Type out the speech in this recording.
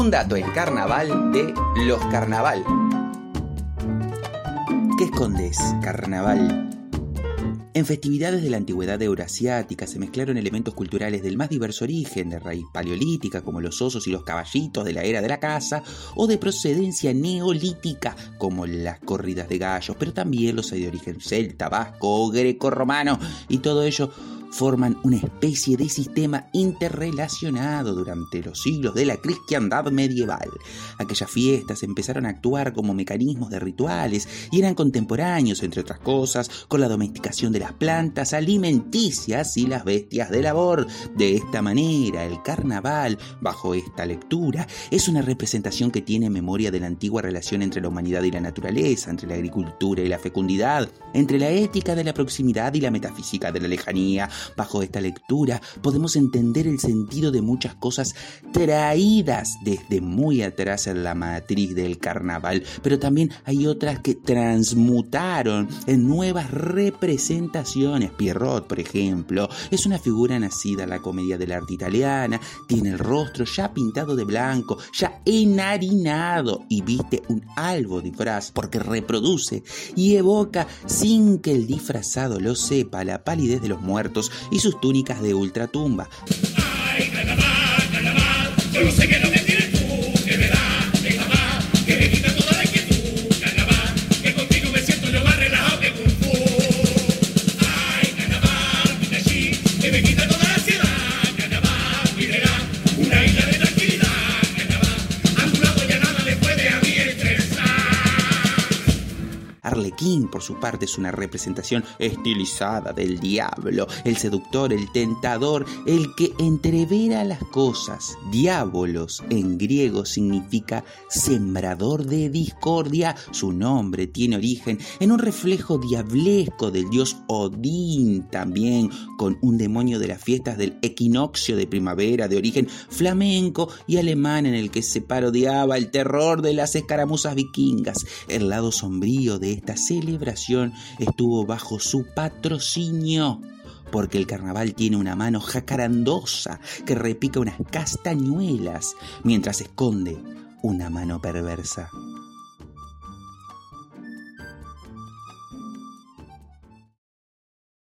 Un dato en carnaval de los carnaval. ¿Qué escondes, carnaval? En festividades de la antigüedad eurasiática se mezclaron elementos culturales del más diverso origen, de raíz paleolítica como los osos y los caballitos de la era de la caza, o de procedencia neolítica como las corridas de gallos, pero también los hay de origen celta, vasco o greco-romano, y todo ello forman una especie de sistema interrelacionado durante los siglos de la cristiandad medieval. Aquellas fiestas empezaron a actuar como mecanismos de rituales y eran contemporáneos, entre otras cosas, con la domesticación de las plantas alimenticias y las bestias de labor. De esta manera, el carnaval, bajo esta lectura, es una representación que tiene memoria de la antigua relación entre la humanidad y la naturaleza, entre la agricultura y la fecundidad, entre la ética de la proximidad y la metafísica de la lejanía, Bajo esta lectura podemos entender el sentido de muchas cosas traídas desde muy atrás en la matriz del carnaval, pero también hay otras que transmutaron en nuevas representaciones. Pierrot, por ejemplo, es una figura nacida en la comedia del arte italiana, tiene el rostro ya pintado de blanco, ya enharinado y viste un albo disfraz porque reproduce y evoca sin que el disfrazado lo sepa la palidez de los muertos y sus túnicas de ultratumba. Arlequín, por su parte, es una representación estilizada del diablo, el seductor, el tentador, el que entrevera las cosas. Diabolos en griego significa sembrador de discordia. Su nombre tiene origen en un reflejo diablesco del dios Odín, también con un demonio de las fiestas del equinoccio de primavera de origen flamenco y alemán en el que se parodiaba el terror de las escaramuzas vikingas. El lado sombrío de esta celebración estuvo bajo su patrocinio porque el carnaval tiene una mano jacarandosa que repica unas castañuelas mientras esconde una mano perversa.